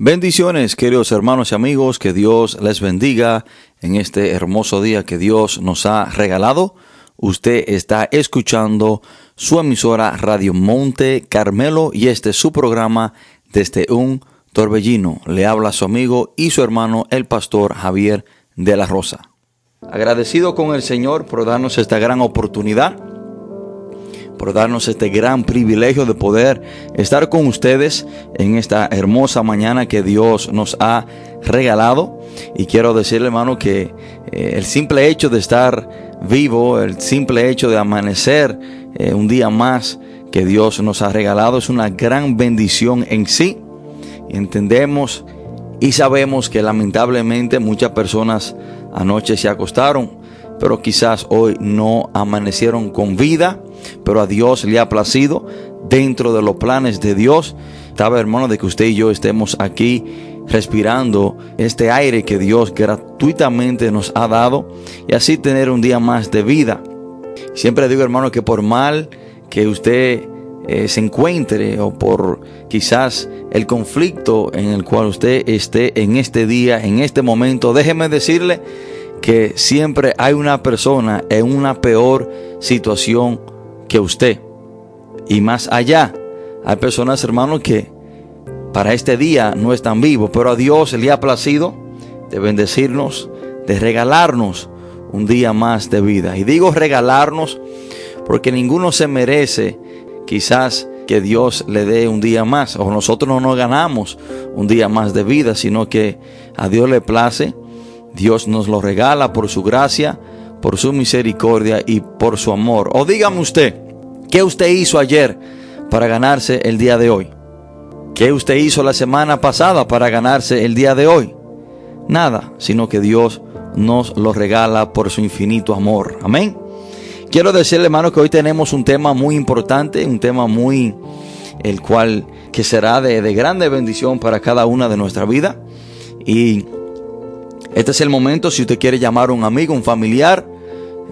Bendiciones, queridos hermanos y amigos, que Dios les bendiga en este hermoso día que Dios nos ha regalado. Usted está escuchando su emisora Radio Monte Carmelo y este es su programa desde un torbellino. Le habla su amigo y su hermano el pastor Javier de la Rosa. Agradecido con el Señor por darnos esta gran oportunidad por darnos este gran privilegio de poder estar con ustedes en esta hermosa mañana que Dios nos ha regalado. Y quiero decirle, hermano, que eh, el simple hecho de estar vivo, el simple hecho de amanecer eh, un día más que Dios nos ha regalado es una gran bendición en sí. entendemos y sabemos que lamentablemente muchas personas anoche se acostaron, pero quizás hoy no amanecieron con vida pero a Dios le ha placido dentro de los planes de Dios. Estaba hermano de que usted y yo estemos aquí respirando este aire que Dios gratuitamente nos ha dado y así tener un día más de vida. Siempre digo hermano que por mal que usted eh, se encuentre o por quizás el conflicto en el cual usted esté en este día, en este momento, déjeme decirle que siempre hay una persona en una peor situación que usted. Y más allá, hay personas, hermanos, que para este día no están vivos, pero a Dios le ha placido de bendecirnos, de regalarnos un día más de vida. Y digo regalarnos porque ninguno se merece quizás que Dios le dé un día más, o nosotros no nos ganamos un día más de vida, sino que a Dios le place, Dios nos lo regala por su gracia, por su misericordia y por su amor. O dígame usted, ¿qué usted hizo ayer para ganarse el día de hoy? ¿Qué usted hizo la semana pasada para ganarse el día de hoy? Nada, sino que Dios nos lo regala por su infinito amor. Amén. Quiero decirle, hermano, que hoy tenemos un tema muy importante, un tema muy, el cual que será de, de grande bendición para cada una de nuestra vida. Y este es el momento si usted quiere llamar a un amigo, un familiar,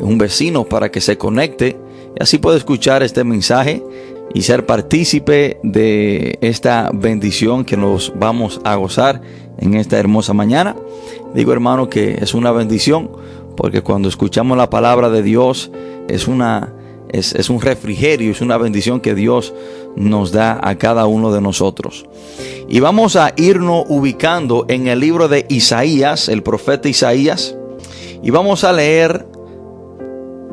un vecino para que se conecte y así puede escuchar este mensaje y ser partícipe de esta bendición que nos vamos a gozar en esta hermosa mañana. Digo hermano que es una bendición porque cuando escuchamos la palabra de Dios es una es, es, un refrigerio, es una bendición que Dios nos da a cada uno de nosotros. Y vamos a irnos ubicando en el libro de Isaías, el profeta Isaías, y vamos a leer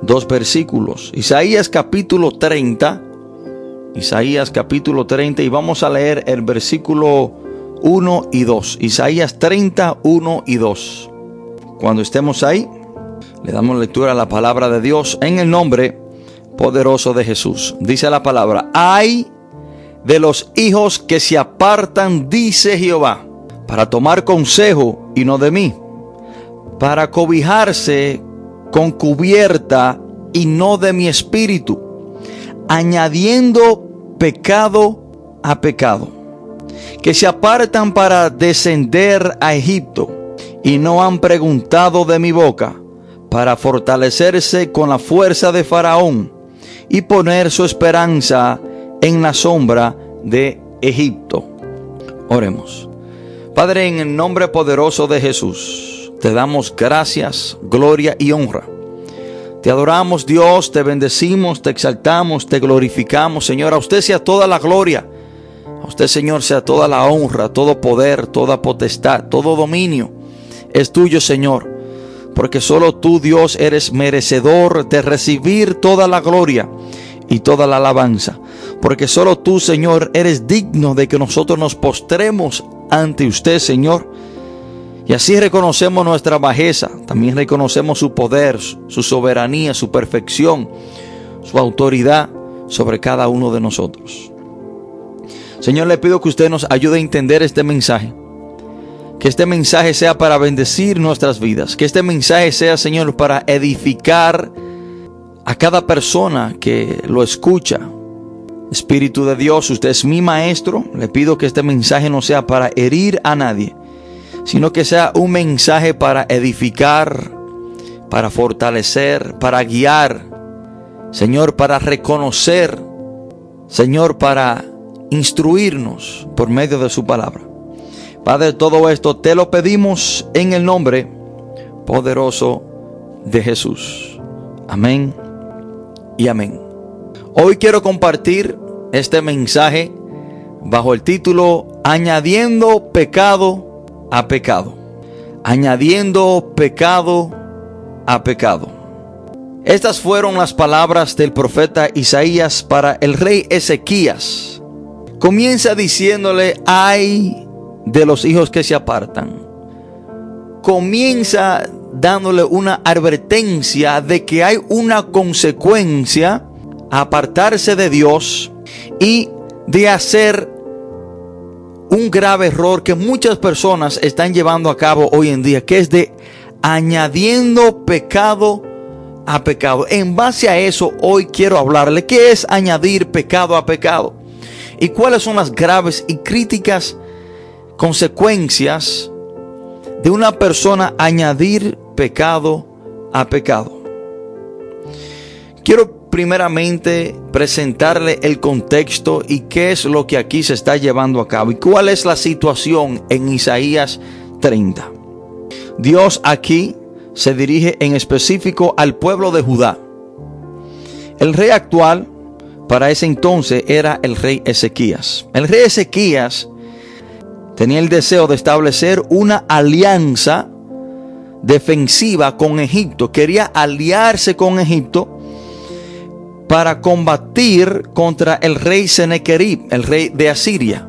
dos versículos. Isaías capítulo 30, Isaías capítulo 30, y vamos a leer el versículo 1 y 2. Isaías 30, 1 y 2. Cuando estemos ahí, le damos lectura a la palabra de Dios en el nombre poderoso de Jesús. Dice la palabra, hay de los hijos que se apartan, dice Jehová, para tomar consejo y no de mí, para cobijarse con cubierta y no de mi espíritu, añadiendo pecado a pecado, que se apartan para descender a Egipto y no han preguntado de mi boca, para fortalecerse con la fuerza de Faraón y poner su esperanza en la sombra de Egipto. Oremos. Padre, en el nombre poderoso de Jesús, te damos gracias, gloria y honra. Te adoramos Dios, te bendecimos, te exaltamos, te glorificamos. Señor, a usted sea toda la gloria. A usted, Señor, sea toda la honra, todo poder, toda potestad, todo dominio. Es tuyo, Señor. Porque solo tú, Dios, eres merecedor de recibir toda la gloria y toda la alabanza. Porque solo tú, Señor, eres digno de que nosotros nos postremos ante usted, Señor. Y así reconocemos nuestra bajeza, también reconocemos su poder, su soberanía, su perfección, su autoridad sobre cada uno de nosotros. Señor, le pido que usted nos ayude a entender este mensaje. Que este mensaje sea para bendecir nuestras vidas. Que este mensaje sea, Señor, para edificar a cada persona que lo escucha. Espíritu de Dios, usted es mi maestro. Le pido que este mensaje no sea para herir a nadie, sino que sea un mensaje para edificar, para fortalecer, para guiar. Señor, para reconocer. Señor, para instruirnos por medio de su palabra. Padre, todo esto te lo pedimos en el nombre poderoso de Jesús. Amén y amén. Hoy quiero compartir este mensaje bajo el título Añadiendo pecado a pecado. Añadiendo pecado a pecado. Estas fueron las palabras del profeta Isaías para el rey Ezequías. Comienza diciéndole, ay de los hijos que se apartan. Comienza dándole una advertencia de que hay una consecuencia a apartarse de Dios y de hacer un grave error que muchas personas están llevando a cabo hoy en día, que es de añadiendo pecado a pecado. En base a eso, hoy quiero hablarle qué es añadir pecado a pecado y cuáles son las graves y críticas consecuencias de una persona añadir pecado a pecado. Quiero primeramente presentarle el contexto y qué es lo que aquí se está llevando a cabo y cuál es la situación en Isaías 30. Dios aquí se dirige en específico al pueblo de Judá. El rey actual para ese entonces era el rey Ezequías. El rey Ezequías tenía el deseo de establecer una alianza defensiva con Egipto. Quería aliarse con Egipto para combatir contra el rey Sennacherib, el rey de Asiria.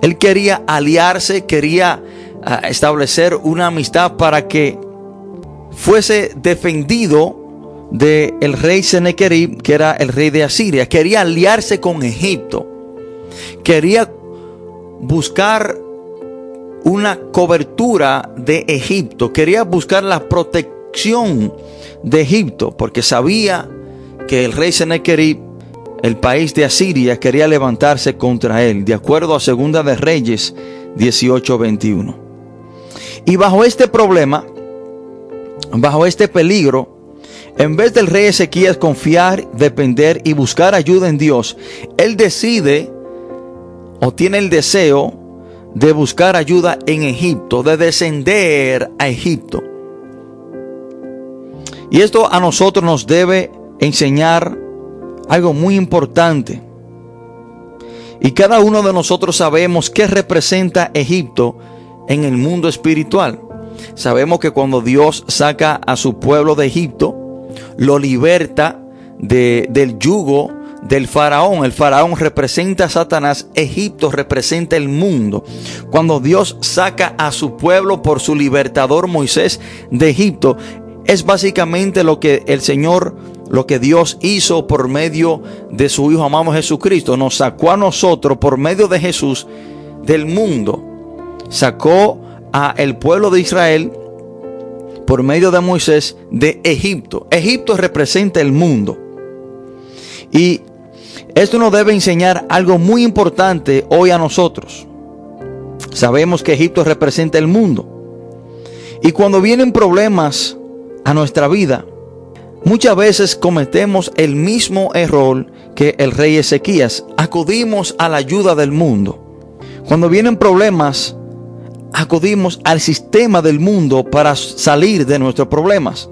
Él quería aliarse, quería ah, establecer una amistad para que fuese defendido del el rey Sennacherib, que era el rey de Asiria. Quería aliarse con Egipto. Quería buscar una cobertura de Egipto, quería buscar la protección de Egipto, porque sabía que el rey Sennacherib, el país de Asiria, quería levantarse contra él, de acuerdo a Segunda de Reyes 18:21. Y bajo este problema, bajo este peligro, en vez del rey Ezequías confiar, depender y buscar ayuda en Dios, él decide o tiene el deseo de buscar ayuda en Egipto, de descender a Egipto. Y esto a nosotros nos debe enseñar algo muy importante. Y cada uno de nosotros sabemos qué representa Egipto en el mundo espiritual. Sabemos que cuando Dios saca a su pueblo de Egipto, lo liberta de, del yugo del faraón. El faraón representa a Satanás, Egipto representa el mundo. Cuando Dios saca a su pueblo por su libertador Moisés de Egipto, es básicamente lo que el Señor, lo que Dios hizo por medio de su Hijo amado Jesucristo. Nos sacó a nosotros por medio de Jesús del mundo. Sacó a el pueblo de Israel por medio de Moisés de Egipto. Egipto representa el mundo. Y esto nos debe enseñar algo muy importante hoy a nosotros. Sabemos que Egipto representa el mundo. Y cuando vienen problemas a nuestra vida, muchas veces cometemos el mismo error que el rey Ezequías. Acudimos a la ayuda del mundo. Cuando vienen problemas, acudimos al sistema del mundo para salir de nuestros problemas.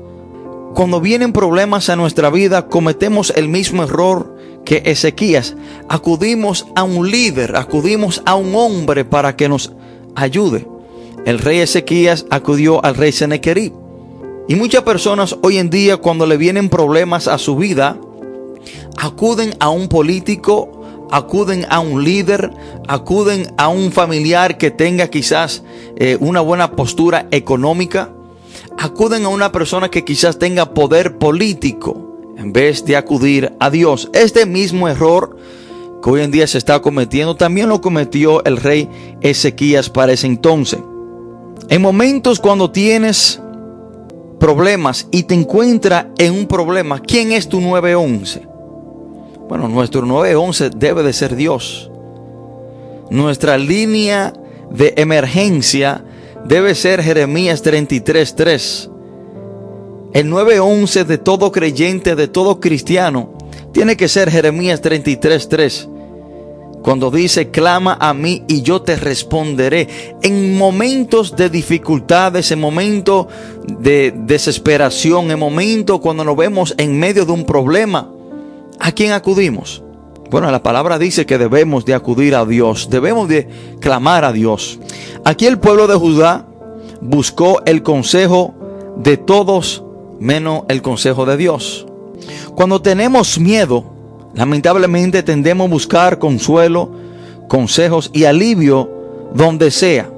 Cuando vienen problemas a nuestra vida, cometemos el mismo error que Ezequías. Acudimos a un líder, acudimos a un hombre para que nos ayude. El rey Ezequías acudió al rey Sennacherib. Y muchas personas hoy en día cuando le vienen problemas a su vida, acuden a un político, acuden a un líder, acuden a un familiar que tenga quizás eh, una buena postura económica, acuden a una persona que quizás tenga poder político en vez de acudir a Dios. Este mismo error que hoy en día se está cometiendo también lo cometió el rey Ezequías para ese entonces. En momentos cuando tienes problemas y te encuentras en un problema, ¿quién es tu 911? Bueno, nuestro 911 debe de ser Dios. Nuestra línea de emergencia debe ser Jeremías 33:3. El 9:11 de todo creyente, de todo cristiano, tiene que ser Jeremías 33:3. Cuando dice, clama a mí y yo te responderé. En momentos de dificultades, en momentos de desesperación, en momentos cuando nos vemos en medio de un problema, ¿a quién acudimos? Bueno, la palabra dice que debemos de acudir a Dios, debemos de clamar a Dios. Aquí el pueblo de Judá buscó el consejo de todos menos el consejo de Dios. Cuando tenemos miedo, lamentablemente tendemos a buscar consuelo, consejos y alivio donde sea,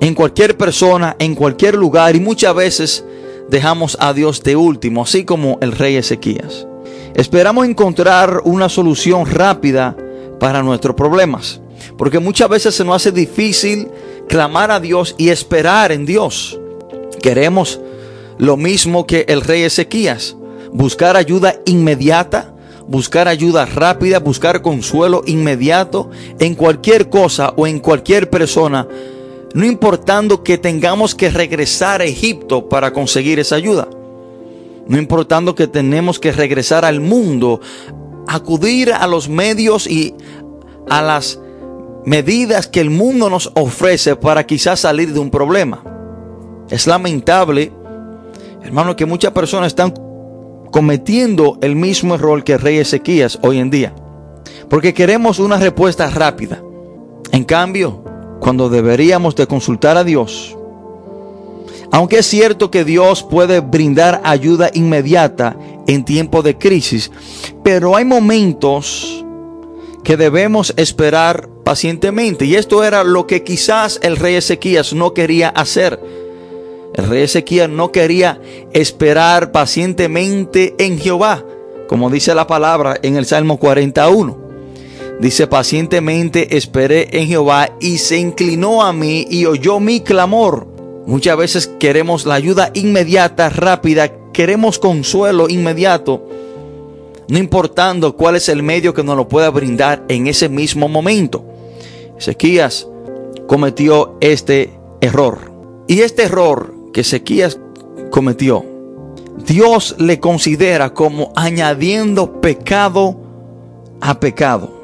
en cualquier persona, en cualquier lugar y muchas veces dejamos a Dios de último, así como el rey Ezequías. Esperamos encontrar una solución rápida para nuestros problemas, porque muchas veces se nos hace difícil clamar a Dios y esperar en Dios. Queremos lo mismo que el rey Ezequías, buscar ayuda inmediata, buscar ayuda rápida, buscar consuelo inmediato en cualquier cosa o en cualquier persona, no importando que tengamos que regresar a Egipto para conseguir esa ayuda no importando que tenemos que regresar al mundo, acudir a los medios y a las medidas que el mundo nos ofrece para quizás salir de un problema. Es lamentable, hermano, que muchas personas están cometiendo el mismo error que el rey Ezequías hoy en día. Porque queremos una respuesta rápida. En cambio, cuando deberíamos de consultar a Dios, aunque es cierto que Dios puede brindar ayuda inmediata en tiempo de crisis, pero hay momentos que debemos esperar pacientemente. Y esto era lo que quizás el rey Ezequías no quería hacer. El rey Ezequías no quería esperar pacientemente en Jehová, como dice la palabra en el Salmo 41. Dice, pacientemente esperé en Jehová y se inclinó a mí y oyó mi clamor. Muchas veces queremos la ayuda inmediata, rápida, queremos consuelo inmediato, no importando cuál es el medio que nos lo pueda brindar en ese mismo momento. Ezequías cometió este error. Y este error que Ezequías cometió, Dios le considera como añadiendo pecado a pecado.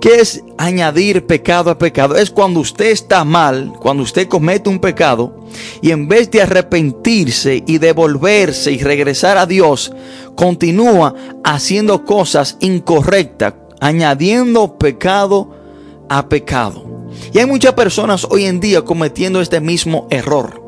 ¿Qué es añadir pecado a pecado? Es cuando usted está mal, cuando usted comete un pecado y en vez de arrepentirse y devolverse y regresar a Dios, continúa haciendo cosas incorrectas, añadiendo pecado a pecado. Y hay muchas personas hoy en día cometiendo este mismo error.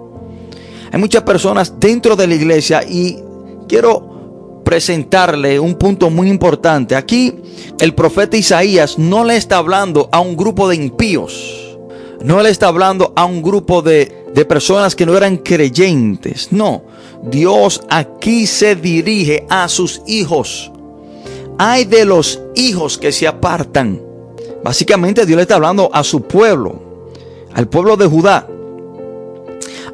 Hay muchas personas dentro de la iglesia y quiero presentarle un punto muy importante. Aquí el profeta Isaías no le está hablando a un grupo de impíos. No le está hablando a un grupo de, personas que no eran creyentes. No, Dios aquí se dirige a sus hijos. Hay de los hijos que se apartan. Básicamente Dios le está hablando a su pueblo, al pueblo de Judá.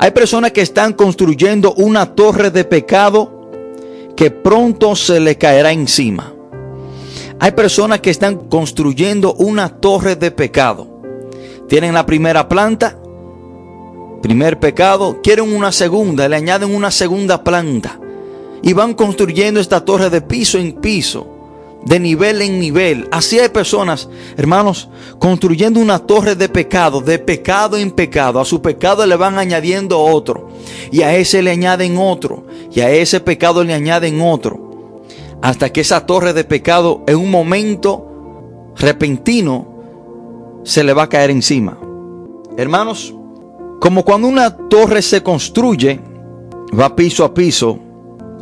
Hay personas que están construyendo una torre de pecado que pronto se le caerá encima. Hay personas que están construyendo una torre de pecado. Tienen la primera planta, primer pecado, quieren una segunda, le añaden una segunda planta. Y van construyendo esta torre de piso en piso, de nivel en nivel. Así hay personas, hermanos, construyendo una torre de pecado, de pecado en pecado. A su pecado le van añadiendo otro. Y a ese le añaden otro y a ese pecado le añaden otro, hasta que esa torre de pecado en un momento repentino se le va a caer encima. Hermanos, como cuando una torre se construye, va piso a piso,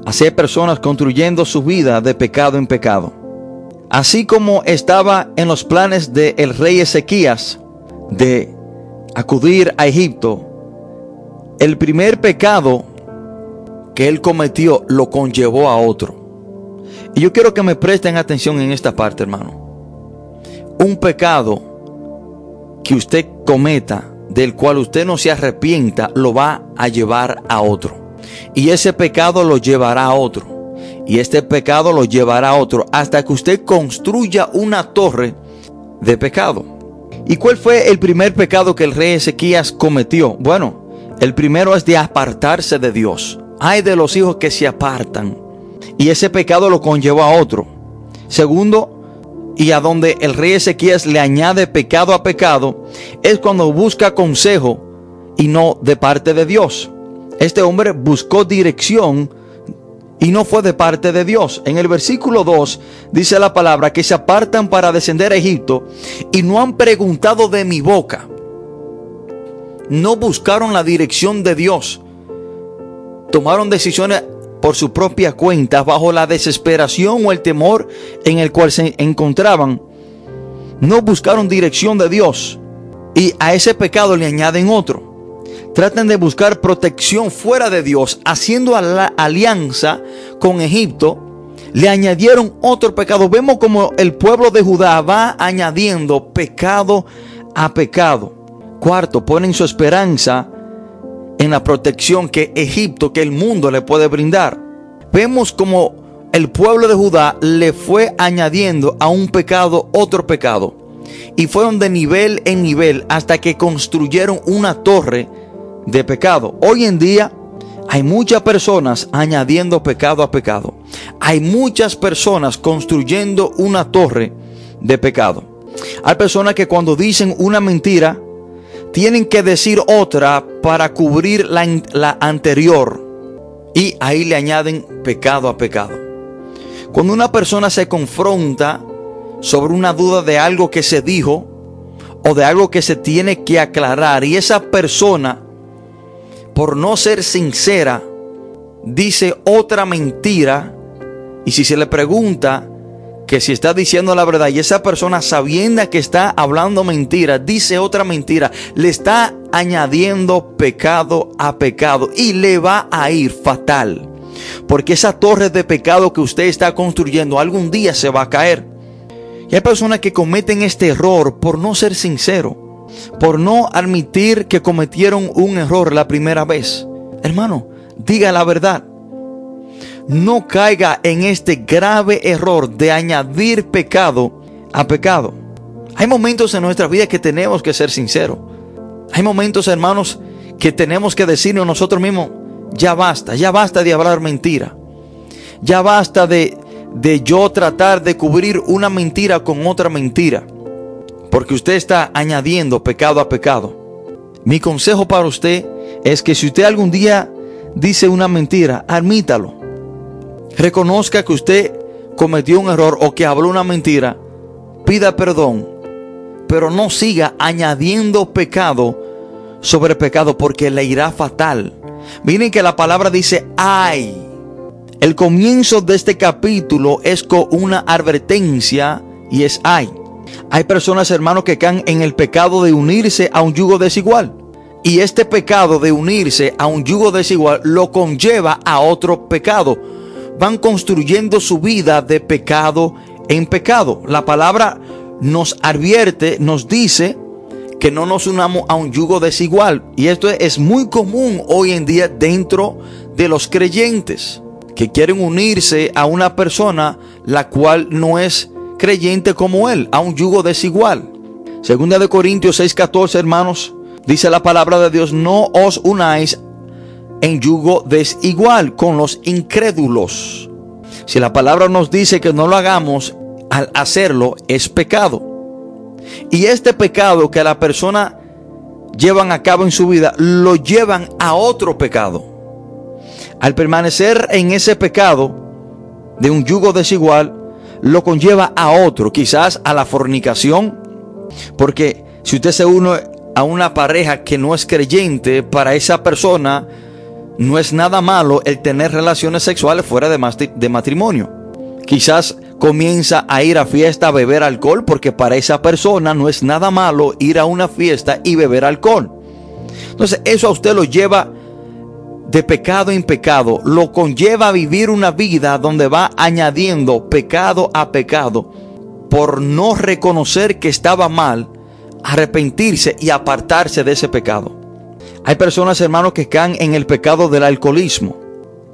así hay personas construyendo su vida de pecado en pecado. Así como estaba en los planes del rey Ezequías de acudir a Egipto, el primer pecado que él cometió lo conllevó a otro. Y yo quiero que me presten atención en esta parte, hermano. Un pecado que usted cometa, del cual usted no se arrepienta, lo va a llevar a otro. Y ese pecado lo llevará a otro. Y este pecado lo llevará a otro hasta que usted construya una torre de pecado. ¿Y cuál fue el primer pecado que el rey Ezequías cometió? Bueno, el primero es de apartarse de Dios. Hay de los hijos que se apartan y ese pecado lo conllevó a otro. Segundo, y a donde el rey Ezequías le añade pecado a pecado, es cuando busca consejo y no de parte de Dios. Este hombre buscó dirección y no fue de parte de Dios. En el versículo 2 dice la palabra que se apartan para descender a Egipto y no han preguntado de mi boca. No buscaron la dirección de Dios. Tomaron decisiones por su propia cuenta bajo la desesperación o el temor en el cual se encontraban. No buscaron dirección de Dios y a ese pecado le añaden otro. Tratan de buscar protección fuera de Dios, haciendo alianza con Egipto. Le añadieron otro pecado. Vemos como el pueblo de Judá va añadiendo pecado a pecado. Cuarto, ponen su esperanza en la protección que Egipto, que el mundo le puede brindar. Vemos como el pueblo de Judá le fue añadiendo a un pecado otro pecado. Y fueron de nivel en nivel hasta que construyeron una torre de pecado. Hoy en día hay muchas personas añadiendo pecado a pecado. Hay muchas personas construyendo una torre de pecado. Hay personas que cuando dicen una mentira, tienen que decir otra para cubrir la, la anterior. Y ahí le añaden pecado a pecado. Cuando una persona se confronta sobre una duda de algo que se dijo o de algo que se tiene que aclarar y esa persona por no ser sincera dice otra mentira y si se le pregunta que si está diciendo la verdad y esa persona sabiendo que está hablando mentira, dice otra mentira, le está añadiendo pecado a pecado y le va a ir fatal. Porque esa torre de pecado que usted está construyendo algún día se va a caer. Y hay personas que cometen este error por no ser sincero, por no admitir que cometieron un error la primera vez. Hermano, diga la verdad no caiga en este grave error de añadir pecado a pecado. Hay momentos en nuestra vida que tenemos que ser sinceros. Hay momentos, hermanos, que tenemos que decirnos nosotros mismos, ya basta, ya basta de hablar mentira. Ya basta de, de yo tratar de cubrir una mentira con otra mentira. Porque usted está añadiendo pecado a pecado. Mi consejo para usted es que si usted algún día dice una mentira, admítalo reconozca que usted cometió un error o que habló una mentira, pida perdón, pero no siga añadiendo pecado sobre pecado porque le irá fatal. Miren que la palabra dice ay. El comienzo de este capítulo es con una advertencia y es ay. Hay personas, hermanos, que caen en el pecado de unirse a un yugo desigual. Y este pecado de unirse a un yugo desigual lo conlleva a otro pecado van construyendo su vida de pecado en pecado. La palabra nos advierte, nos dice que no nos unamos a un yugo desigual. Y esto es muy común hoy en día dentro de los creyentes, que quieren unirse a una persona la cual no es creyente como él, a un yugo desigual. Segunda de Corintios 6:14, hermanos, dice la palabra de Dios, no os unáis en yugo desigual con los incrédulos. Si la palabra nos dice que no lo hagamos, al hacerlo es pecado. Y este pecado que la persona llevan a cabo en su vida, lo llevan a otro pecado. Al permanecer en ese pecado de un yugo desigual, lo conlleva a otro, quizás a la fornicación. Porque si usted se une a una pareja que no es creyente, para esa persona no es nada malo el tener relaciones sexuales fuera de, matrimonio. Quizás comienza a ir a fiesta a beber alcohol porque para esa persona no es nada malo ir a una fiesta y beber alcohol. Entonces eso a usted lo lleva de pecado en pecado, lo conlleva a vivir una vida donde va añadiendo pecado a pecado por no reconocer que estaba mal, arrepentirse y apartarse de ese pecado. Hay personas, hermanos, que caen en el pecado del alcoholismo.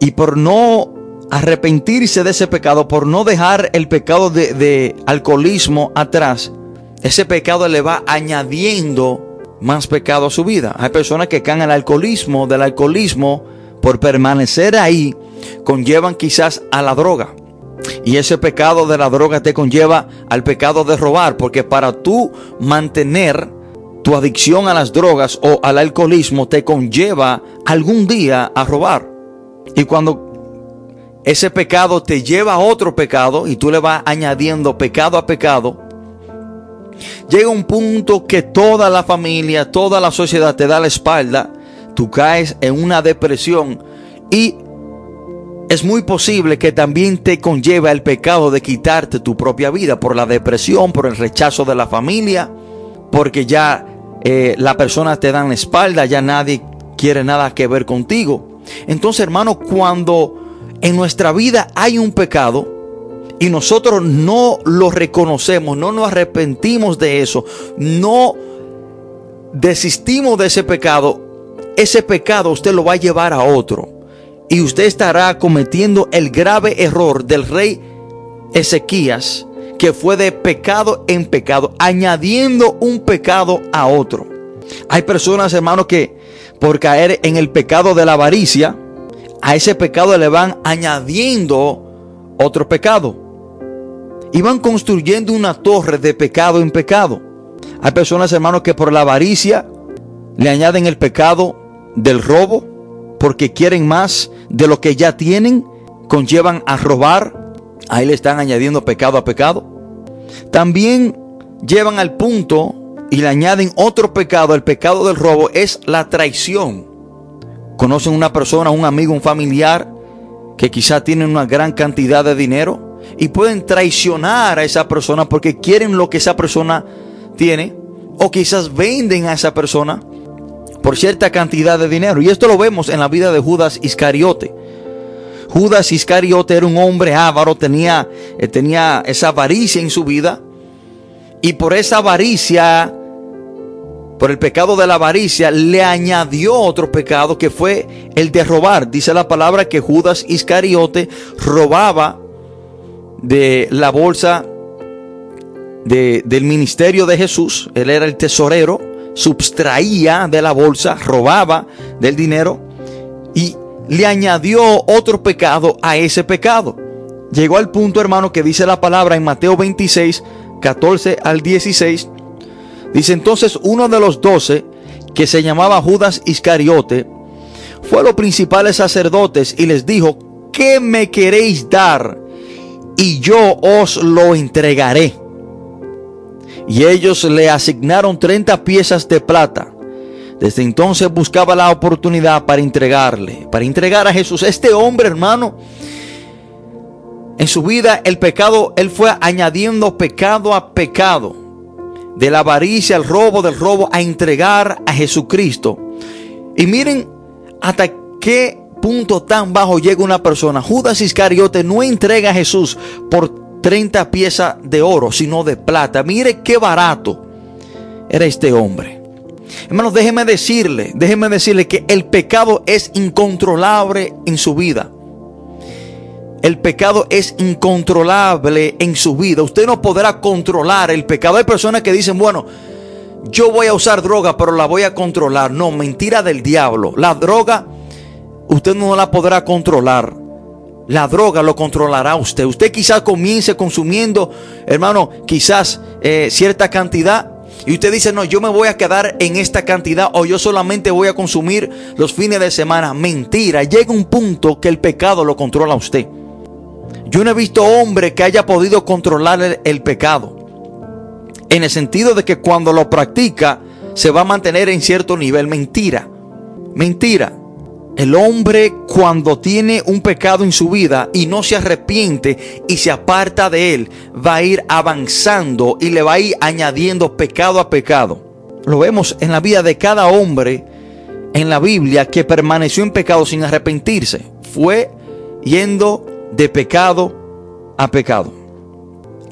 Y por no arrepentirse de ese pecado, por no dejar el pecado de, alcoholismo atrás, ese pecado le va añadiendo más pecado a su vida. Hay personas que caen en el alcoholismo, del alcoholismo, por permanecer ahí, conllevan quizás a la droga. Y ese pecado de la droga te conlleva al pecado de robar, porque para tú mantener tu adicción a las drogas o al alcoholismo te conlleva algún día a robar. Y cuando ese pecado te lleva a otro pecado y tú le vas añadiendo pecado a pecado, llega un punto que toda la familia, toda la sociedad te da la espalda, tú caes en una depresión y es muy posible que también te conlleve el pecado de quitarte tu propia vida por la depresión, por el rechazo de la familia, porque ya eh, la persona te dan la espalda, ya nadie quiere nada que ver contigo. Entonces, hermano, cuando en nuestra vida hay un pecado y nosotros no lo reconocemos, no nos arrepentimos de eso, no desistimos de ese pecado, ese pecado usted lo va a llevar a otro y usted estará cometiendo el grave error del rey Ezequías, que fue de pecado en pecado, añadiendo un pecado a otro. Hay personas, hermanos, que por caer en el pecado de la avaricia, a ese pecado le van añadiendo otro pecado. Y van construyendo una torre de pecado en pecado. Hay personas, hermanos, que por la avaricia le añaden el pecado del robo, porque quieren más de lo que ya tienen, conllevan a robar, ahí le están añadiendo pecado a pecado. También llevan al punto y le añaden otro pecado, el pecado del robo es la traición. Conocen una persona, un amigo, un familiar que quizá tienen una gran cantidad de dinero y pueden traicionar a esa persona porque quieren lo que esa persona tiene o quizás venden a esa persona por cierta cantidad de dinero. Y esto lo vemos en la vida de Judas Iscariote. Judas Iscariote era un hombre avaro, tenía, eh, tenía esa avaricia en su vida. Y por esa avaricia, por el pecado de la avaricia, le añadió otro pecado que fue el de robar. Dice la palabra que Judas Iscariote robaba de la bolsa del ministerio de Jesús. Él era el tesorero subtraía de la bolsa, robaba del dinero y le añadió otro pecado a ese pecado. Llegó al punto, hermano, que dice la palabra en Mateo 26, 14 al 16. Dice entonces uno de los doce, que se llamaba Judas Iscariote, fue a los principales sacerdotes y les dijo, ¿qué me queréis dar? Y yo os lo entregaré. Y ellos le asignaron 30 piezas de plata. Desde entonces buscaba la oportunidad para entregarle, para entregar a Jesús. Este hombre, hermano, en su vida el pecado, él fue añadiendo pecado a pecado. De la avaricia, al robo, del robo, a entregar a Jesucristo. Y miren hasta qué punto tan bajo llega una persona. Judas Iscariote no entrega a Jesús por 30 piezas de oro, sino de plata. Mire qué barato era este hombre. Hermanos, déjeme decirle, déjeme decirle que el pecado es incontrolable en su vida. El pecado es incontrolable en su vida. Usted no podrá controlar el pecado. Hay personas que dicen, bueno, yo voy a usar droga, pero la voy a controlar. No, mentira del diablo. La droga, usted no la podrá controlar. La droga lo controlará usted. Usted quizás comience consumiendo, hermano, quizás eh, cierta cantidad. Y usted dice, no, yo me voy a quedar en esta cantidad o yo solamente voy a consumir los fines de semana. Mentira, llega un punto que el pecado lo controla a usted. Yo no he visto hombre que haya podido controlar el, el pecado. En el sentido de que cuando lo practica se va a mantener en cierto nivel. Mentira. Mentira. El hombre cuando tiene un pecado en su vida y no se arrepiente y se aparta de él, va a ir avanzando y le va a ir añadiendo pecado a pecado. Lo vemos en la vida de cada hombre en la Biblia que permaneció en pecado sin arrepentirse. Fue yendo de pecado a pecado.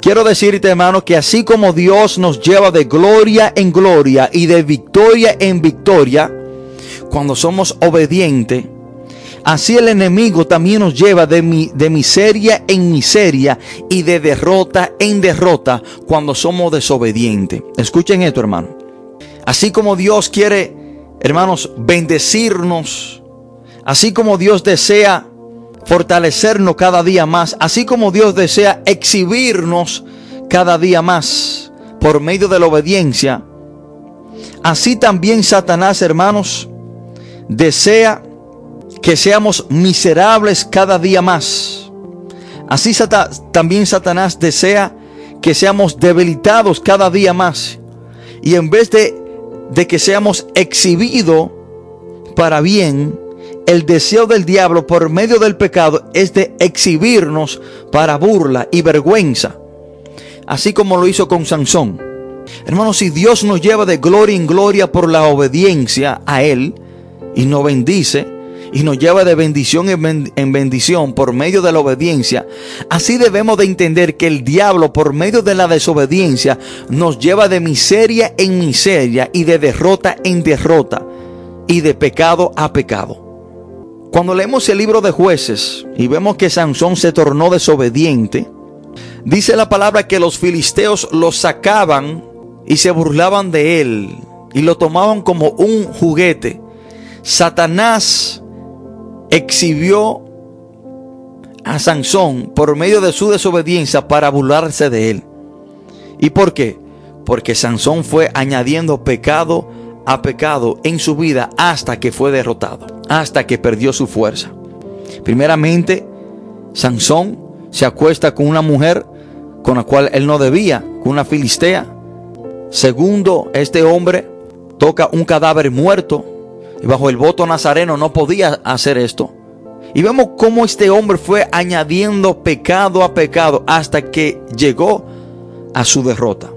Quiero decirte, hermano, que así como Dios nos lleva de gloria en gloria y de victoria en victoria, cuando somos obedientes, así el enemigo también nos lleva de, de miseria en miseria y de derrota en derrota cuando somos desobedientes. Escuchen esto, hermano. Así como Dios quiere, hermanos, bendecirnos, así como Dios desea fortalecernos cada día más, así como Dios desea exhibirnos cada día más por medio de la obediencia, así también Satanás, hermanos, desea que seamos miserables cada día más. Así también Satanás desea que seamos debilitados cada día más. Y en vez de, de que seamos exhibidos para bien, el deseo del diablo por medio del pecado es de exhibirnos para burla y vergüenza. Así como lo hizo con Sansón. Hermanos, si Dios nos lleva de gloria en gloria por la obediencia a Él y nos bendice, y nos lleva de bendición en bendición por medio de la obediencia, así debemos de entender que el diablo por medio de la desobediencia nos lleva de miseria en miseria y de derrota en derrota y de pecado a pecado. Cuando leemos el libro de jueces y vemos que Sansón se tornó desobediente, dice la palabra que los filisteos lo sacaban y se burlaban de él y lo tomaban como un juguete. Satanás exhibió a Sansón por medio de su desobediencia para burlarse de él. ¿Y por qué? Porque Sansón fue añadiendo pecado a pecado en su vida hasta que fue derrotado, hasta que perdió su fuerza. Primeramente, Sansón se acuesta con una mujer con la cual él no debía, con una filistea. Segundo, este hombre toca un cadáver muerto y bajo el voto nazareno no podía hacer esto. Y vemos cómo este hombre fue añadiendo pecado a pecado hasta que llegó a su derrota.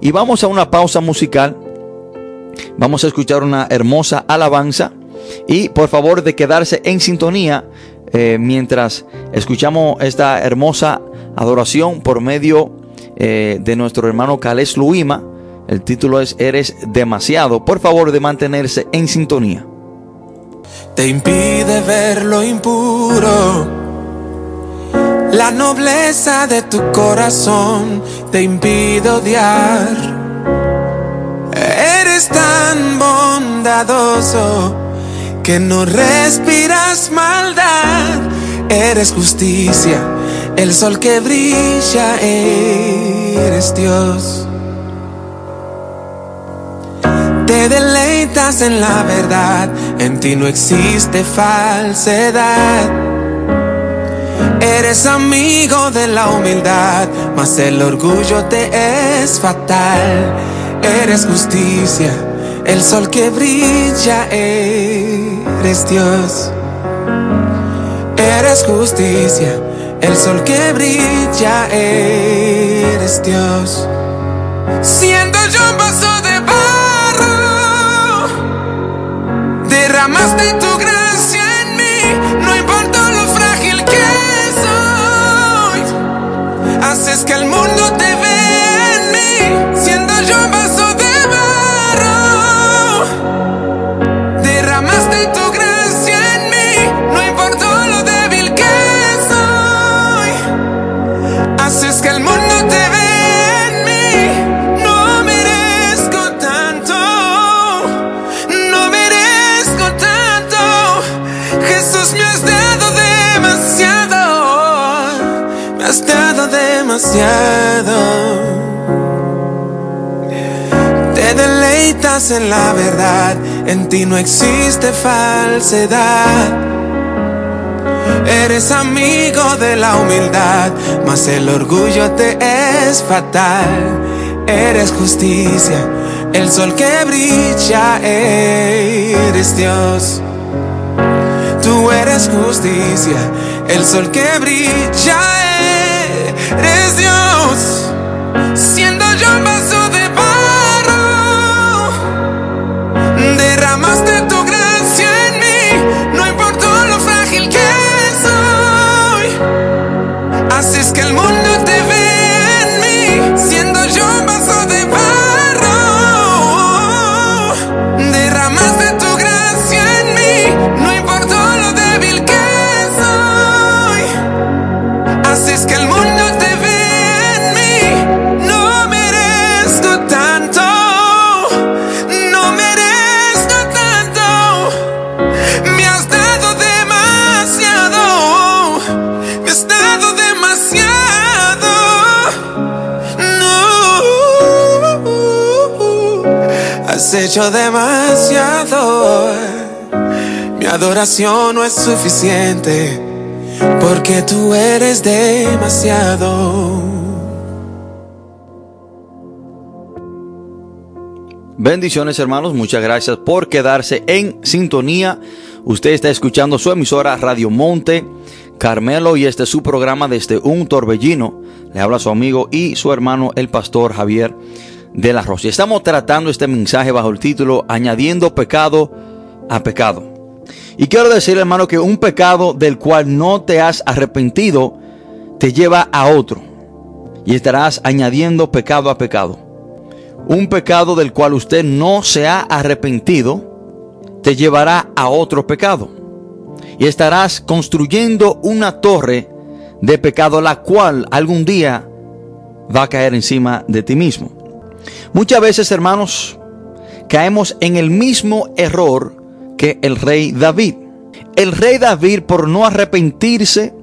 Y vamos a una pausa musical. Vamos a escuchar una hermosa alabanza. Y por favor de quedarse en sintonía eh, mientras escuchamos esta hermosa adoración por medio eh, de nuestro hermano Cales Luima el título es Eres demasiado. Por favor de mantenerse en sintonía. Te impide ver lo impuro. La nobleza de tu corazón te impide odiar. Eres tan bondadoso que no respiras maldad. Eres justicia, el sol que brilla, eres Dios. Te deleitas en la verdad, en ti no existe falsedad. Eres amigo de la humildad, mas el orgullo te es fatal. Eres justicia, el sol que brilla, eres Dios. Eres justicia, el sol que brilla, eres Dios. Siendo yo un derramaste tu Te deleitas en la verdad, en ti no existe falsedad. Eres amigo de la humildad, mas el orgullo te es fatal. Eres justicia, el sol que brilla, eres Dios. Tú eres justicia, el sol que brilla, eres Dios. Siendo yo un vaso de barro, derramaste tu demasiado. Mi adoración no es suficiente porque tú eres demasiado. Bendiciones hermanos, muchas gracias por quedarse en sintonía. Usted está escuchando su emisora Radio Monte Carmelo y este es su programa desde un torbellino. Le habla su amigo y su hermano el pastor Javier de la Rosa. Estamos tratando este mensaje bajo el título Añadiendo pecado a pecado. Y quiero decir, hermano, que un pecado del cual no te has arrepentido te lleva a otro. Y estarás añadiendo pecado a pecado. Un pecado del cual usted no se ha arrepentido te llevará a otro pecado. Y estarás construyendo una torre de pecado la cual algún día va a caer encima de ti mismo. Muchas veces, hermanos, caemos en el mismo error que el rey David. El rey David, por no arrepentirse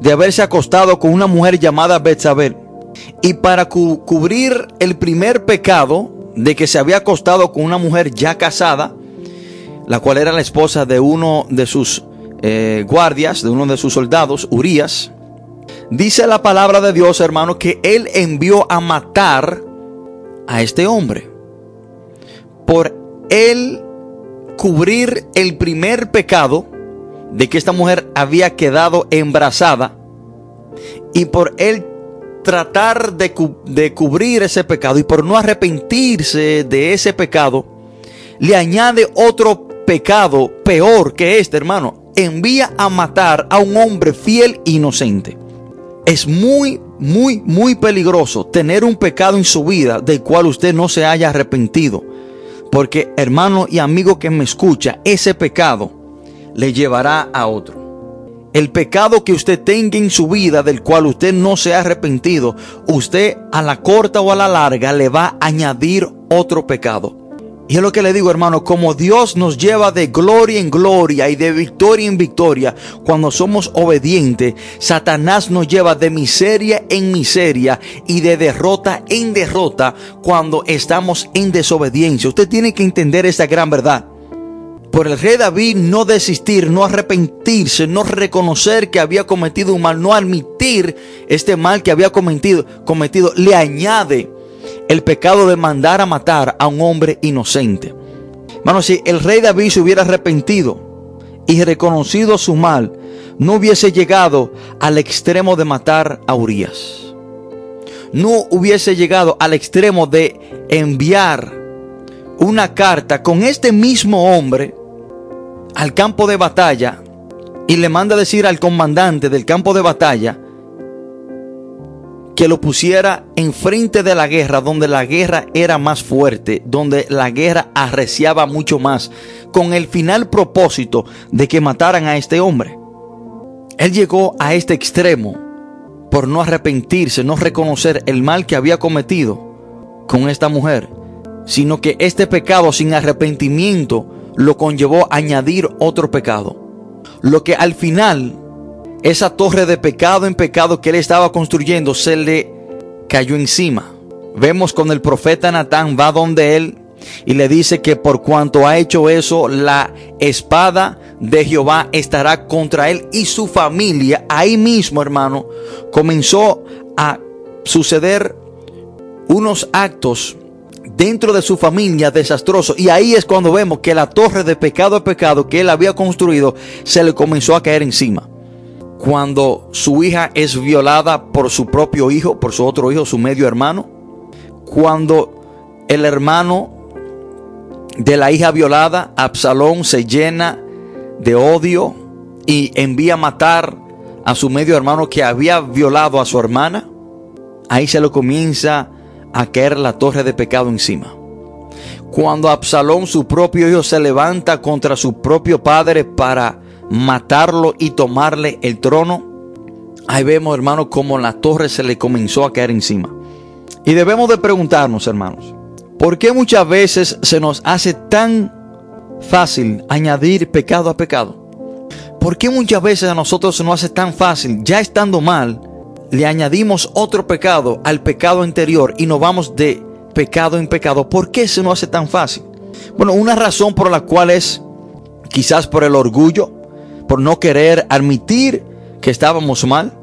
de haberse acostado con una mujer llamada Betsabé, y para cubrir el primer pecado de que se había acostado con una mujer ya casada, la cual era la esposa de uno de sus eh, guardias, de uno de sus soldados, Urias, dice la palabra de Dios, hermano, que él envió a matar a este hombre. Por él cubrir el primer pecado de que esta mujer había quedado embarazada y por él tratar de, de, cubrir ese pecado y por no arrepentirse de ese pecado, le añade otro pecado peor que este, hermano. Envía a matar a un hombre fiel e inocente. Es muy, muy, muy peligroso tener un pecado en su vida del cual usted no se haya arrepentido porque hermano y amigo que me escucha, ese pecado le llevará a otro. El pecado que usted tenga en su vida del cual usted no se ha arrepentido, usted a la corta o a la larga le va a añadir otro pecado. Y es lo que le digo, hermano, como Dios nos lleva de gloria en gloria y de victoria en victoria cuando somos obedientes, Satanás nos lleva de miseria en miseria y de derrota en derrota cuando estamos en desobediencia. Usted tiene que entender esta gran verdad. Por el rey David no desistir, no arrepentirse, no reconocer que había cometido un mal, no admitir este mal que había cometido, cometido le añade el pecado de mandar a matar a un hombre inocente. Hermano, si el rey David se hubiera arrepentido y reconocido su mal, no hubiese llegado al extremo de matar a Urias. No hubiese llegado al extremo de enviar una carta con este mismo hombre al campo de batalla y le manda decir al comandante del campo de batalla que lo pusiera enfrente de la guerra, donde la guerra era más fuerte, donde la guerra arreciaba mucho más, con el final propósito de que mataran a este hombre. Él llegó a este extremo por no arrepentirse, no reconocer el mal que había cometido con esta mujer, sino que este pecado sin arrepentimiento lo conllevó a añadir otro pecado. Lo que al final esa torre de pecado en pecado que él estaba construyendo se le cayó encima. Vemos con el profeta Natán va donde él y le dice que por cuanto ha hecho eso, la espada de Jehová estará contra él y su familia. Ahí mismo, hermano, comenzó a suceder unos actos dentro de su familia desastrosos. Y ahí es cuando vemos que la torre de pecado a pecado que él había construido se le comenzó a caer encima cuando su hija es violada por su propio hijo, por su otro hijo, su medio hermano, cuando el hermano de la hija violada, Absalón, se llena de odio y envía a matar a su medio hermano que había violado a su hermana, ahí se le comienza a caer la torre de pecado encima. Cuando Absalón, su propio hijo, se levanta contra su propio padre para matarlo y tomarle el trono, ahí vemos, hermanos, cómo la torre se le comenzó a caer encima. Y debemos de preguntarnos, hermanos, ¿por qué muchas veces se nos hace tan fácil añadir pecado a pecado? ¿Por qué muchas veces a nosotros se nos hace tan fácil, ya estando mal, le añadimos otro pecado al pecado anterior y nos vamos de pecado en pecado. ¿Por qué se nos hace tan fácil? Bueno, una razón por la cual es quizás por el orgullo, por no querer admitir que estábamos mal.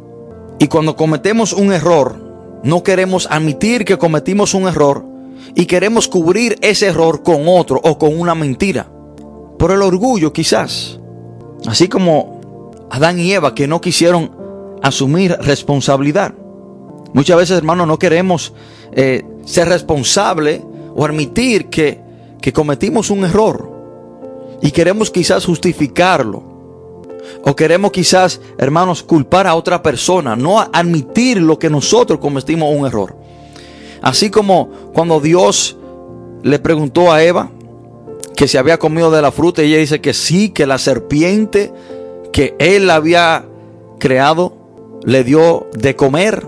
Y cuando cometemos un error, no queremos admitir que cometimos un error y queremos cubrir ese error con otro o con una mentira. Por el orgullo quizás. Así como Adán y Eva que no quisieron asumir responsabilidad. Muchas veces, hermanos, no queremos eh, ser responsable o admitir que, que cometimos un error. Y queremos quizás justificarlo. O queremos quizás, hermanos, culpar a otra persona, no admitir lo que nosotros cometimos un error. Así como cuando Dios le preguntó a Eva que se había comido de la fruta ella dice que sí, que la serpiente que él había creado le dio de comer.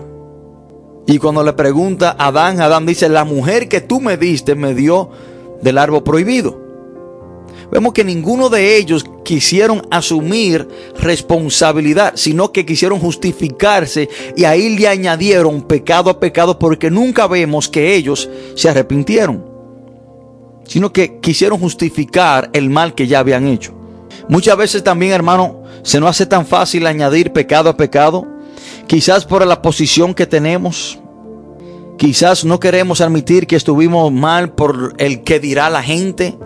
Y cuando le pregunta a Adán, Adán dice, la mujer que tú me diste me dio del árbol prohibido. Vemos que ninguno de ellos quisieron asumir responsabilidad, sino que quisieron justificarse y ahí le añadieron pecado a pecado porque nunca vemos que ellos se arrepintieron, sino que quisieron justificar el mal que ya habían hecho. Muchas veces también, hermano, se nos hace tan fácil añadir pecado a pecado, quizás por la posición que tenemos, quizás no queremos admitir que estuvimos mal por el que dirá la gente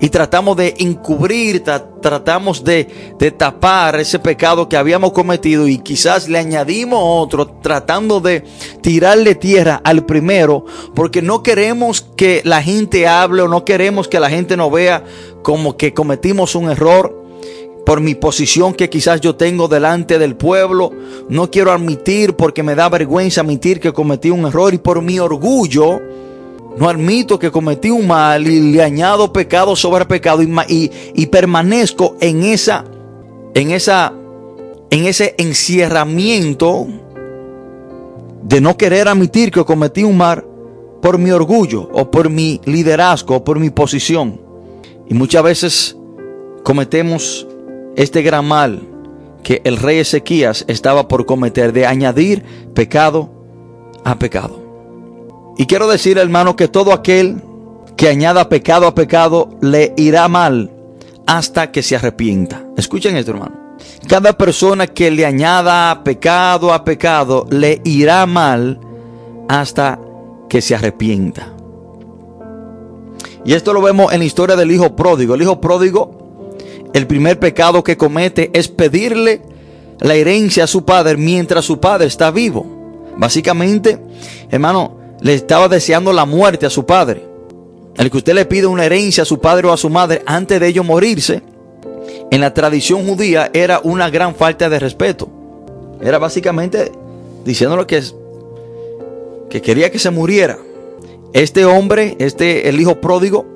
y tratamos de encubrir, tratamos de, de, tapar ese pecado que habíamos cometido y quizás le añadimos otro tratando de tirarle tierra al primero porque no queremos que la gente hable o no queremos que la gente nos vea como que cometimos un error por mi posición que quizás yo tengo delante del pueblo. No quiero admitir porque me da vergüenza admitir que cometí un error y por mi orgullo no admito que cometí un mal y le añado pecado sobre pecado y, permanezco en esa, en esa, en ese encierramiento de no querer admitir que cometí un mal por mi orgullo o por mi liderazgo o por mi posición. Y muchas veces cometemos este gran mal que el rey Ezequías estaba por cometer de añadir pecado a pecado. Y quiero decir, hermano, que todo aquel que añada pecado a pecado le irá mal hasta que se arrepienta. Escuchen esto, hermano. Cada persona que le añada pecado a pecado le irá mal hasta que se arrepienta. Y esto lo vemos en la historia del hijo pródigo. El hijo pródigo, el primer pecado que comete es pedirle la herencia a su padre mientras su padre está vivo. Básicamente, hermano, le estaba deseando la muerte a su padre. El que usted le pide una herencia a su padre o a su madre antes de ellos morirse, en la tradición judía era una gran falta de respeto. Era básicamente diciéndole que, que quería que se muriera. Este hombre, este el hijo pródigo,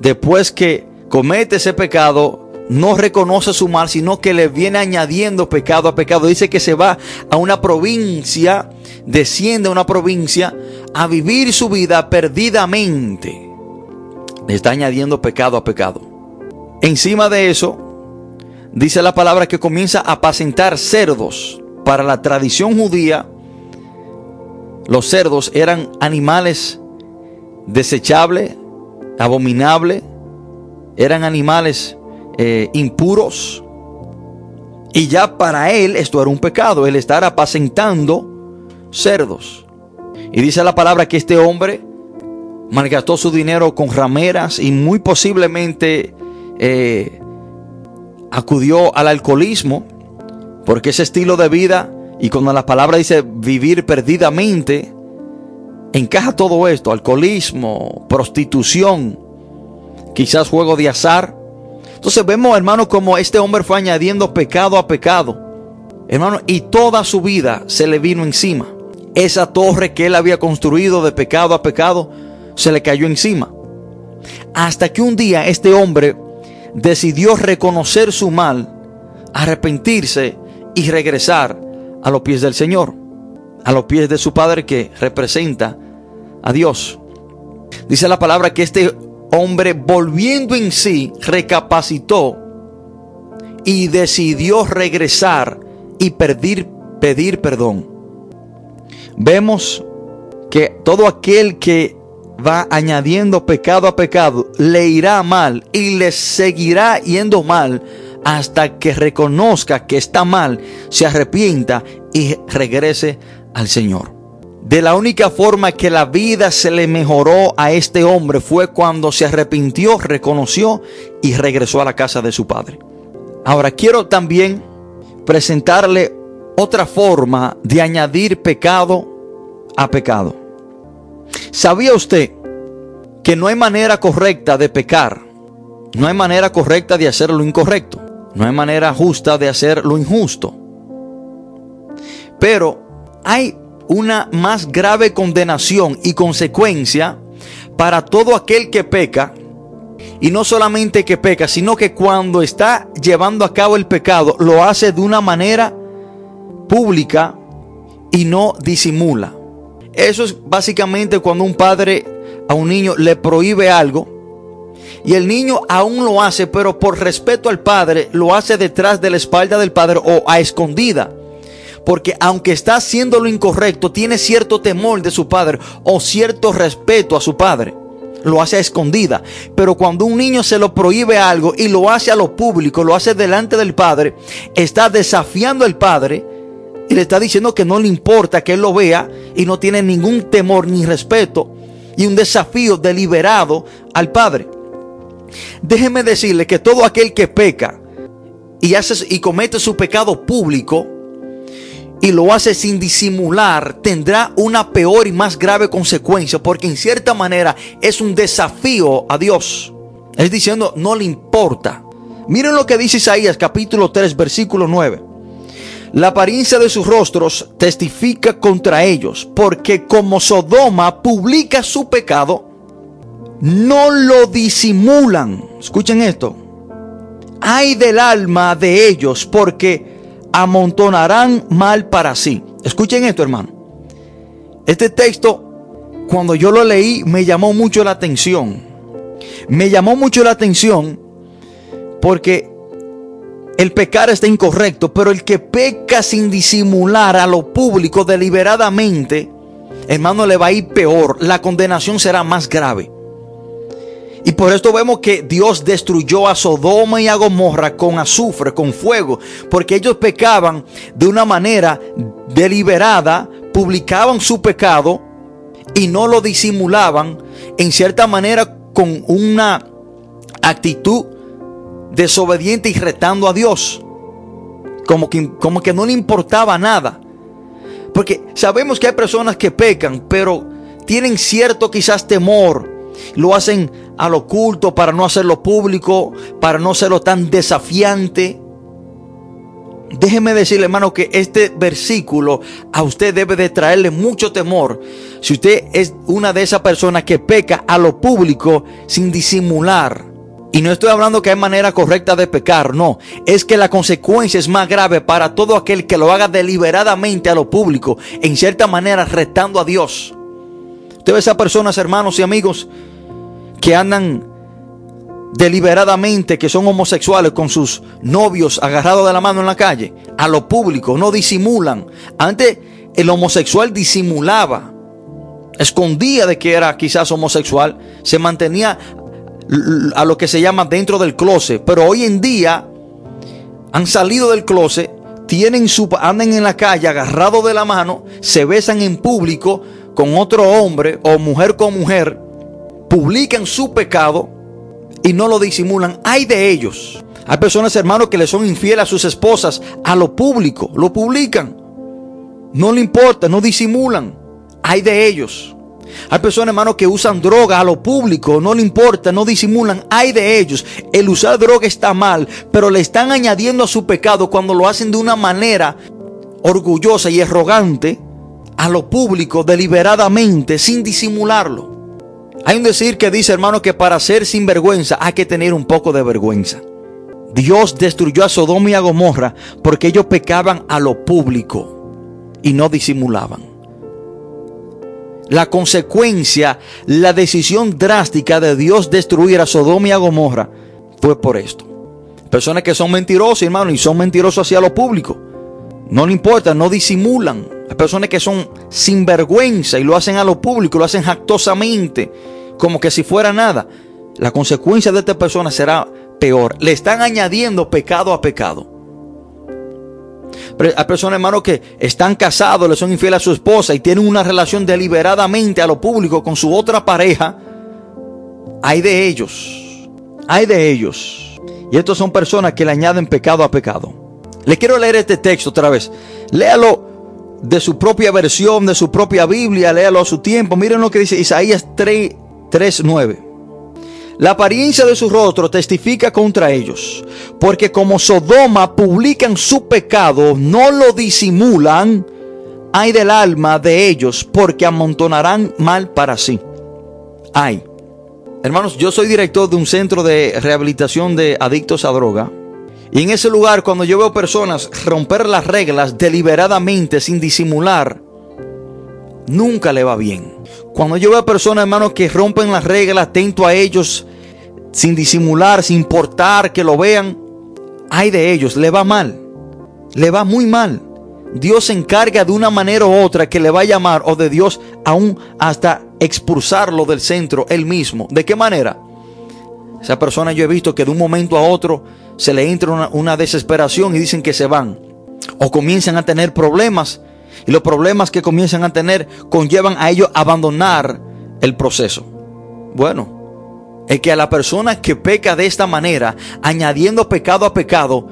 después que comete ese pecado, no reconoce su mal, sino que le viene añadiendo pecado a pecado. Dice que se va a una provincia, desciende a una provincia a vivir su vida perdidamente. Le está añadiendo pecado a pecado. Encima de eso, dice la palabra que comienza a apacentar cerdos. Para la tradición judía, los cerdos eran animales desechables, abominables, eran animales eh, impuros. Y ya para él esto era un pecado, el estar apacentando cerdos. Y dice la palabra que este hombre malgastó su dinero con rameras y muy posiblemente eh, acudió al alcoholismo, porque ese estilo de vida, y cuando la palabra dice vivir perdidamente, encaja todo esto, alcoholismo, prostitución, quizás juego de azar, entonces vemos, hermano, como este hombre fue añadiendo pecado a pecado. Hermano, y toda su vida se le vino encima. Esa torre que él había construido de pecado a pecado se le cayó encima. Hasta que un día este hombre decidió reconocer su mal, arrepentirse y regresar a los pies del Señor, a los pies de su Padre que representa a Dios. Dice la palabra que este hombre volviendo en sí, recapacitó y decidió regresar y pedir, pedir perdón. Vemos que todo aquel que va añadiendo pecado a pecado, le irá mal y le seguirá yendo mal hasta que reconozca que está mal, se arrepienta y regrese al Señor. De la única forma que la vida se le mejoró a este hombre fue cuando se arrepintió, reconoció y regresó a la casa de su padre. Ahora quiero también presentarle otra forma de añadir pecado a pecado. ¿Sabía usted que no hay manera correcta de pecar? No hay manera correcta de hacer lo incorrecto. No hay manera justa de hacer lo injusto. Pero hay una más grave condenación y consecuencia para todo aquel que peca. Y no solamente que peca, sino que cuando está llevando a cabo el pecado, lo hace de una manera pública y no disimula. Eso es básicamente cuando un padre a un niño le prohíbe algo y el niño aún lo hace, pero por respeto al padre, lo hace detrás de la espalda del padre o a escondida. Porque aunque está haciendo lo incorrecto, tiene cierto temor de su padre o cierto respeto a su padre. Lo hace a escondida. Pero cuando un niño se lo prohíbe algo y lo hace a lo público, lo hace delante del padre, está desafiando al padre y le está diciendo que no le importa que él lo vea y no tiene ningún temor ni respeto y un desafío deliberado al padre. Déjeme decirle que todo aquel que peca y, hace, y comete su pecado público y lo hace sin disimular, tendrá una peor y más grave consecuencia, porque en cierta manera es un desafío a Dios. Es diciendo, no le importa. Miren lo que dice Isaías capítulo 3, versículo 9. La apariencia de sus rostros testifica contra ellos, porque como Sodoma publica su pecado, no lo disimulan. Escuchen esto. Hay del alma de ellos porque amontonarán mal para sí. Escuchen esto, hermano. Este texto, cuando yo lo leí, me llamó mucho la atención. Me llamó mucho la atención porque el pecar está incorrecto, pero el que peca sin disimular a lo público deliberadamente, hermano, le va a ir peor. La condenación será más grave. Y por esto vemos que Dios destruyó a Sodoma y a Gomorra con azufre, con fuego, porque ellos pecaban de una manera deliberada, publicaban su pecado y no lo disimulaban en cierta manera con una actitud desobediente y retando a Dios. Como que, como que no le importaba nada. Porque sabemos que hay personas que pecan, pero tienen cierto quizás temor lo hacen al oculto para no hacerlo público, para no hacerlo tan desafiante. Déjeme decirle, hermano, que este versículo a usted debe de traerle mucho temor. Si usted es una de esas personas que peca a lo público sin disimular. Y no estoy hablando que hay manera correcta de pecar, no. Es que la consecuencia es más grave para todo aquel que lo haga deliberadamente a lo público, en cierta manera retando a Dios. Usted ve esas personas, hermanos y amigos, que andan deliberadamente, que son homosexuales con sus novios agarrados de la mano en la calle, a lo público, no disimulan. Antes el homosexual disimulaba, escondía de que era quizás homosexual, se mantenía a lo que se llama dentro del closet, pero hoy en día han salido del closet, tienen su andan en la calle agarrados de la mano, se besan en público con otro hombre o mujer con mujer publican su pecado y no lo disimulan, hay de ellos. Hay personas, hermanos, que le son infieles a sus esposas a lo público, lo publican. No le importa, no disimulan. Hay de ellos. Hay personas, hermanos, que usan droga a lo público, no le importa, no disimulan. Hay de ellos. El usar droga está mal, pero le están añadiendo a su pecado cuando lo hacen de una manera orgullosa y arrogante a lo público, deliberadamente, sin disimularlo. Hay un decir que dice, hermano, que para ser sinvergüenza hay que tener un poco de vergüenza. Dios destruyó a Sodoma y a Gomorra porque ellos pecaban a lo público y no disimulaban. La consecuencia, la decisión drástica de Dios destruir a Sodoma y a Gomorra fue por esto. Personas que son mentirosas, hermano, y son mentirosos hacia lo público. No le importa, no disimulan. Hay personas que son sinvergüenza y lo hacen a lo público, lo hacen jactosamente, como que si fuera nada. La consecuencia de esta persona será peor. Le están añadiendo pecado a pecado. Hay personas, hermano, que están casados, le son infieles a su esposa y tienen una relación deliberadamente a lo público con su otra pareja. Hay de ellos. Hay de ellos. Y estos son personas que le añaden pecado a pecado. Le quiero leer este texto otra vez. Léalo de su propia versión, de su propia Biblia, léalo a su tiempo. Miren lo que dice Isaías 3, 9. La apariencia de su rostro testifica contra ellos, porque como Sodoma publican su pecado, no lo disimulan, hay del alma de ellos, porque amontonarán mal para sí. Ay. Hermanos, yo soy director de un centro de rehabilitación de adictos a droga. Y en ese lugar, cuando yo veo personas romper las reglas deliberadamente, sin disimular, nunca le va bien. Cuando yo veo personas, hermanos, que rompen las reglas, atento a ellos, sin disimular, sin importar que lo vean, hay de ellos, le va mal, le va muy mal. Dios se encarga de una manera u otra que le va a llamar o de Dios aún hasta expulsarlo del centro él mismo. ¿De qué manera? Esa persona yo he visto que de un momento a otro se le entra una, una desesperación y dicen que se van. O comienzan a tener problemas y los problemas que comienzan a tener conllevan a ellos abandonar el proceso. Bueno, es que a la persona que peca de esta manera, añadiendo pecado a pecado,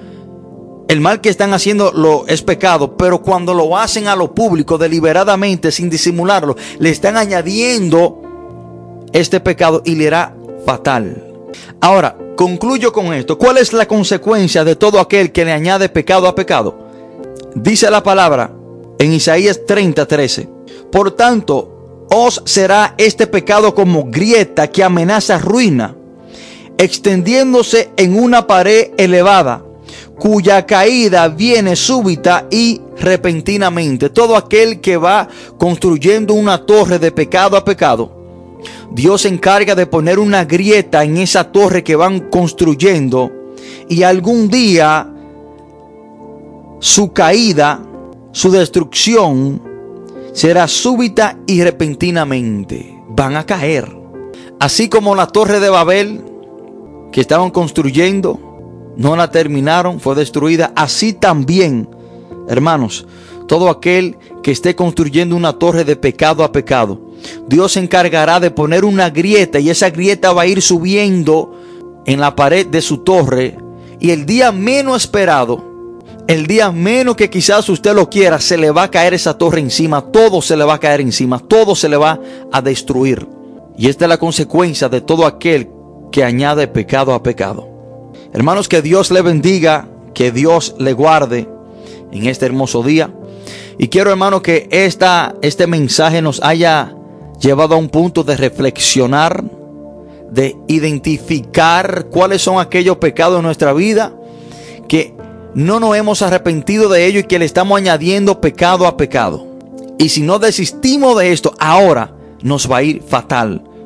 el mal que están haciendo lo es pecado, pero cuando lo hacen a lo público deliberadamente, sin disimularlo, le están añadiendo este pecado y le hará fatal. Ahora, concluyo con esto. ¿Cuál es la consecuencia de todo aquel que le añade pecado a pecado? Dice la palabra en Isaías 30, 13. Por tanto, os será este pecado como grieta que amenaza ruina, extendiéndose en una pared elevada, cuya caída viene súbita y repentinamente. Todo aquel que va construyendo una torre de pecado a pecado, Dios se encarga de poner una grieta en esa torre que van construyendo y algún día su caída, su destrucción, será súbita y repentinamente. Van a caer. Así como la torre de Babel que estaban construyendo, no la terminaron, fue destruida. Así también, hermanos, todo aquel que esté construyendo una torre de pecado a pecado, Dios se encargará de poner una grieta y esa grieta va a ir subiendo en la pared de su torre y el día menos esperado el día menos que quizás usted lo quiera, se le va a caer esa torre encima, todo se le va a caer encima, todo se le va a destruir. Y esta es la consecuencia de todo aquel que añade pecado a pecado. Hermanos, que Dios le bendiga, que Dios le guarde en este hermoso día. Y quiero, hermano, que esta, este mensaje nos haya llevado a un punto de reflexionar, de identificar cuáles son aquellos pecados en nuestra vida que no nos hemos arrepentido de ello y que le estamos añadiendo pecado a pecado. Y si no desistimos de esto, ahora nos va a ir fatal.